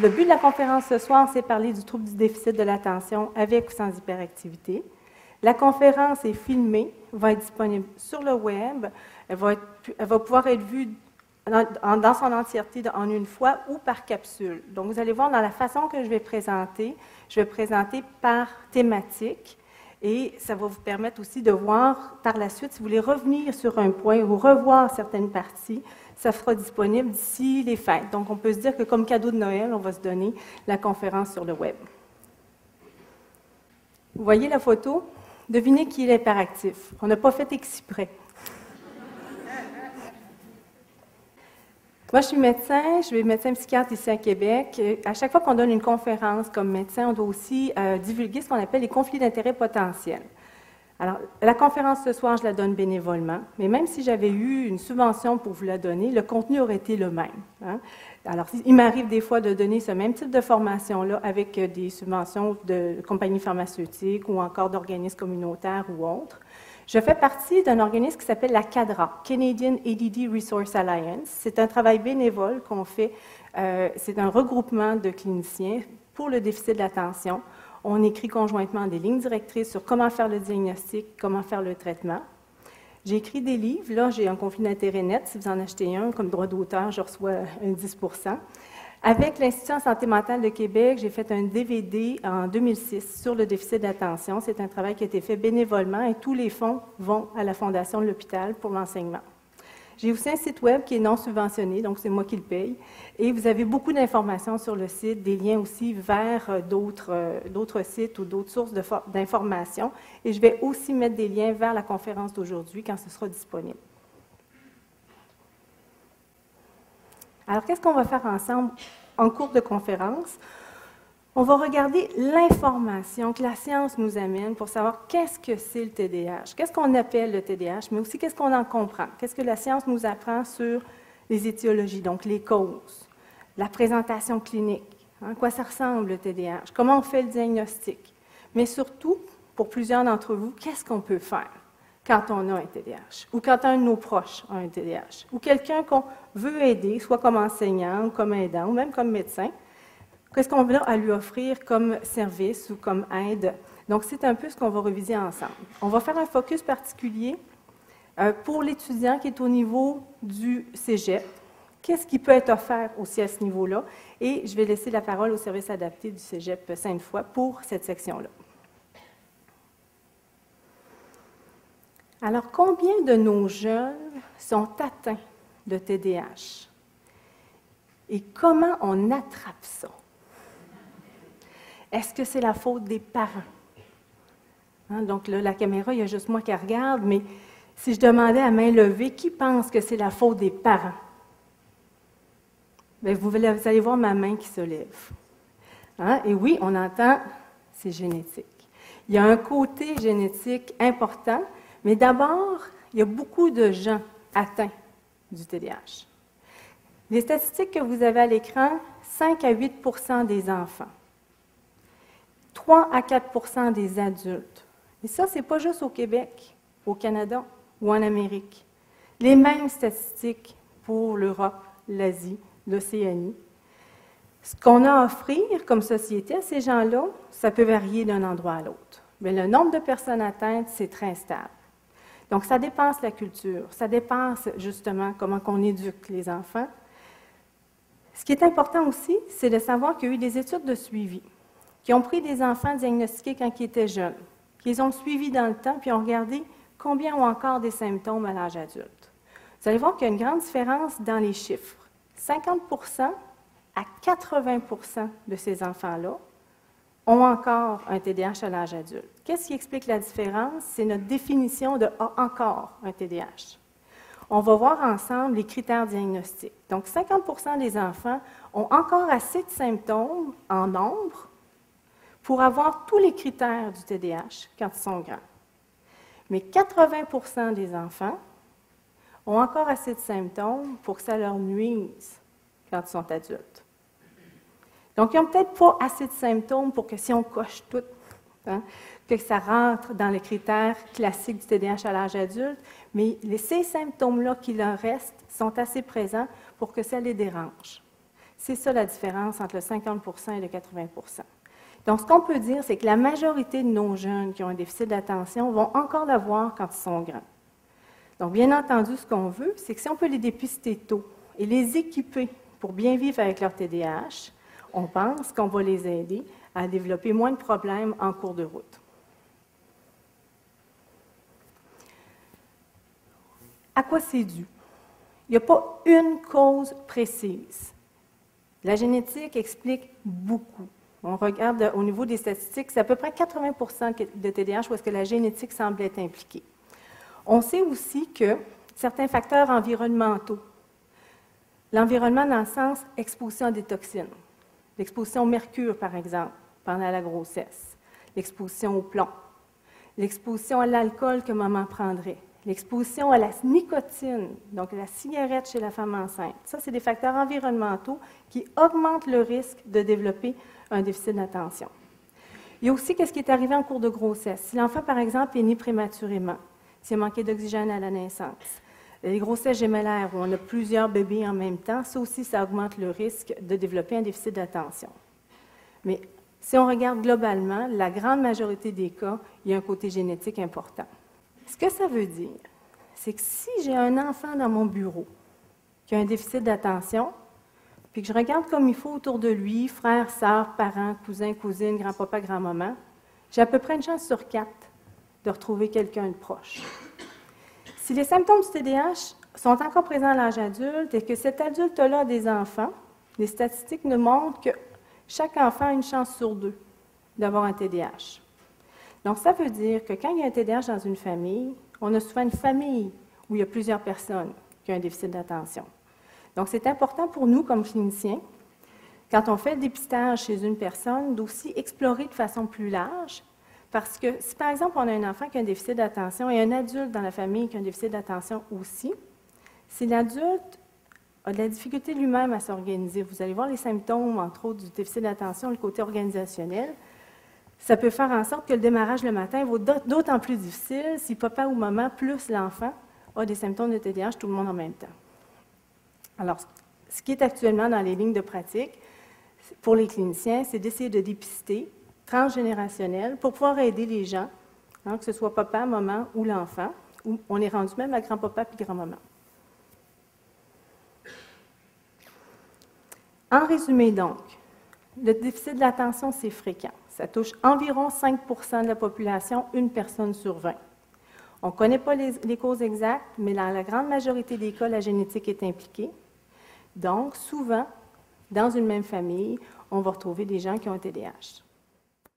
le but de la conférence ce soir, c'est parler du trouble du déficit de l'attention avec ou sans hyperactivité. La conférence est filmée, va être disponible sur le web. Elle va, pouvoir être vue dans, son entièreté en une fois ou par capsule. Donc, vous allez voir dans la façon que je vais présenter, je vais présenter par thématique et ça va vous permettre aussi de voir par la suite, si vous voulez revenir sur un point ou revoir certaines parties, ça sera disponible d'ici les fêtes. Donc, on peut se dire que comme cadeau de Noël, on va se donner la conférence sur le web. Vous voyez la photo? Devinez qui est hyperactif. On n'a pas fait exprès. Moi, je suis médecin, je suis médecin psychiatre ici à Québec. À chaque fois qu'on donne une conférence comme médecin, on doit aussi euh, divulguer ce qu'on appelle les conflits d'intérêts potentiels. Alors, la conférence ce soir, je la donne bénévolement, mais même si j'avais eu une subvention pour vous la donner, le contenu aurait été le même. Hein. Alors, il m'arrive des fois de donner ce même type de formation-là avec euh, des subventions de compagnies pharmaceutiques ou encore d'organismes communautaires ou autres. Je fais partie d'un organisme qui s'appelle la CADRA, Canadian ADD Resource Alliance. C'est un travail bénévole qu'on fait. Euh, c'est un regroupement de cliniciens pour le déficit de l'attention. On écrit conjointement des lignes directrices sur comment faire le diagnostic, comment faire le traitement. J'ai écrit des livres. Là, j'ai un conflit d'intérêt net. Si vous en achetez un, comme droit d'auteur, je reçois un 10 avec l'Institut en santé mentale de Québec, j'ai fait un DVD en 2006 sur le déficit d'attention. C'est un travail qui a été fait bénévolement et tous les fonds vont à la Fondation de l'hôpital pour l'enseignement. J'ai aussi un site web qui est non subventionné, donc c'est moi qui le paye. Et vous avez beaucoup d'informations sur le site, des liens aussi vers euh, euh, d'autres, sites ou d'autres sources d'informations. Et je vais aussi mettre des liens vers la conférence d'aujourd'hui quand ce sera disponible. Alors, qu'est-ce qu'on va faire ensemble en cours de conférence? On va regarder l'information que la science nous amène pour savoir qu'est-ce que c'est le TDAH, qu'est-ce qu'on appelle le TDAH, mais aussi qu'est-ce qu'on en comprend, qu'est-ce que la science nous apprend sur les étiologies, donc les causes, la présentation clinique, à hein, quoi ça ressemble le TDAH, comment on fait le diagnostic, mais surtout, pour plusieurs d'entre vous, qu'est-ce qu'on peut faire? Quand on a un TDAH, ou quand un de nos proches a un TDAH, ou quelqu'un qu'on veut aider, soit comme enseignant, ou comme aidant, ou même comme médecin, qu'est-ce qu'on a à lui offrir comme service ou comme aide? Donc, c'est un peu ce qu'on va reviser ensemble. On va faire un focus particulier euh, pour l'étudiant qui est au niveau du cégep. Qu'est-ce qui peut être offert aussi à ce niveau-là? Et je vais laisser la parole au service adapté du cégep Sainte-Foy pour cette section-là. Alors, combien de nos jeunes sont atteints de TDAH? Et comment on attrape ça? Est-ce que c'est la faute des parents? Hein, donc là, la caméra, il y a juste moi qui regarde, mais si je demandais à main levée, qui pense que c'est la faute des parents? Bien, vous, allez voir ma main qui se lève. Hein? Et oui, on entend, c'est génétique. Il y a un côté génétique important, mais d'abord, il y a beaucoup de gens atteints du TDAH. Les statistiques que vous avez à l'écran, 5 à 8% des enfants, 3 à 4% des adultes. Et ça, ce n'est pas juste au Québec, au Canada ou en Amérique. Les mêmes statistiques pour l'Europe, l'Asie, l'Océanie. Ce qu'on a à offrir comme société à ces gens-là, ça peut varier d'un endroit à l'autre. Mais le nombre de personnes atteintes, c'est très stable. Donc, ça dépasse la culture, ça dépasse justement comment on éduque les enfants. Ce qui est important aussi, c'est de savoir qu'il y a eu des études de suivi qui ont pris des enfants diagnostiqués quand ils étaient jeunes, qui les ont suivis dans le temps, puis ont regardé combien ont encore des symptômes à l'âge adulte. Vous allez voir qu'il y a une grande différence dans les chiffres. 50% à 80% de ces enfants-là ont encore un TDAH à l'âge adulte. Qu'est-ce qui explique la différence? C'est notre définition de encore un TDAH. On va voir ensemble les critères diagnostiques. Donc, 50% des enfants ont encore assez de symptômes en nombre pour avoir tous les critères du TDAH quand ils sont grands. Mais 80% des enfants ont encore assez de symptômes pour que ça leur nuise quand ils sont adultes. Donc, ils n'ont peut-être pas assez de symptômes pour que si on coche tout, hein, que ça rentre dans les critères classiques du TDAH à l'âge adulte, mais ces symptômes-là qui leur restent sont assez présents pour que ça les dérange. C'est ça la différence entre le 50 et le 80 Donc, ce qu'on peut dire, c'est que la majorité de nos jeunes qui ont un déficit d'attention vont encore l'avoir quand ils sont grands. Donc, bien entendu, ce qu'on veut, c'est que si on peut les dépister tôt et les équiper pour bien vivre avec leur TDAH, on pense qu'on va les aider à développer moins de problèmes en cours de route. À quoi c'est dû? Il n'y a pas une cause précise. La génétique explique beaucoup. On regarde au niveau des statistiques, c'est à peu près 80% de TDAH où est-ce que la génétique semble être impliquée. On sait aussi que certains facteurs environnementaux, l'environnement dans le sens exposition à des toxines, l'exposition au mercure par exemple pendant la grossesse, l'exposition au plomb, l'exposition à l'alcool que maman prendrait, l'exposition à la nicotine, donc la cigarette chez la femme enceinte. Ça, c'est des facteurs environnementaux qui augmentent le risque de développer un déficit d'attention. Il y a aussi ce qui est arrivé en cours de grossesse. Si l'enfant, par exemple, est né prématurément, s'il a manqué d'oxygène à la naissance. Les grossesses gémellaires où on a plusieurs bébés en même temps, ça aussi, ça augmente le risque de développer un déficit d'attention. Mais si on regarde globalement, la grande majorité des cas, il y a un côté génétique important. Ce que ça veut dire, c'est que si j'ai un enfant dans mon bureau qui a un déficit d'attention, puis que je regarde comme il faut autour de lui, frères, sœurs, parents, cousins, cousines, grand-papa, grand-maman, j'ai à peu près une chance sur quatre de retrouver quelqu'un de proche. Si les symptômes du TDAH sont encore présents à l'âge adulte et que cet adulte-là a des enfants, les statistiques nous montrent que chaque enfant a une chance sur deux d'avoir un TDAH. Donc, ça veut dire que quand il y a un TDAH dans une famille, on a souvent une famille où il y a plusieurs personnes qui ont un déficit d'attention. Donc, c'est important pour nous, comme cliniciens, quand on fait le dépistage chez une personne, d'aussi explorer de façon plus large parce que si, par exemple, on a un enfant qui a un déficit d'attention et un adulte dans la famille qui a un déficit d'attention aussi, si l'adulte a de la difficulté lui-même à s'organiser, vous allez voir les symptômes, entre autres, du déficit d'attention, le côté organisationnel, ça peut faire en sorte que le démarrage le matin va d'autant plus difficile si papa ou maman, plus l'enfant, a des symptômes de TDAH, tout le monde en même temps. Alors, ce qui est actuellement dans les lignes de pratique pour les cliniciens, c'est d'essayer de dépister transgénérationnel pour pouvoir aider les gens, hein, que ce soit papa, maman ou l'enfant, ou on est rendu même à grand-papa puis grand-maman. En résumé donc, le déficit de l'attention, c'est fréquent. Ça touche environ 5% de la population, une personne sur 20. On ne connaît pas les, les, causes exactes, mais dans la grande majorité des cas, la génétique est impliquée. Donc, souvent, dans une même famille, on va retrouver des gens qui ont un TDAH.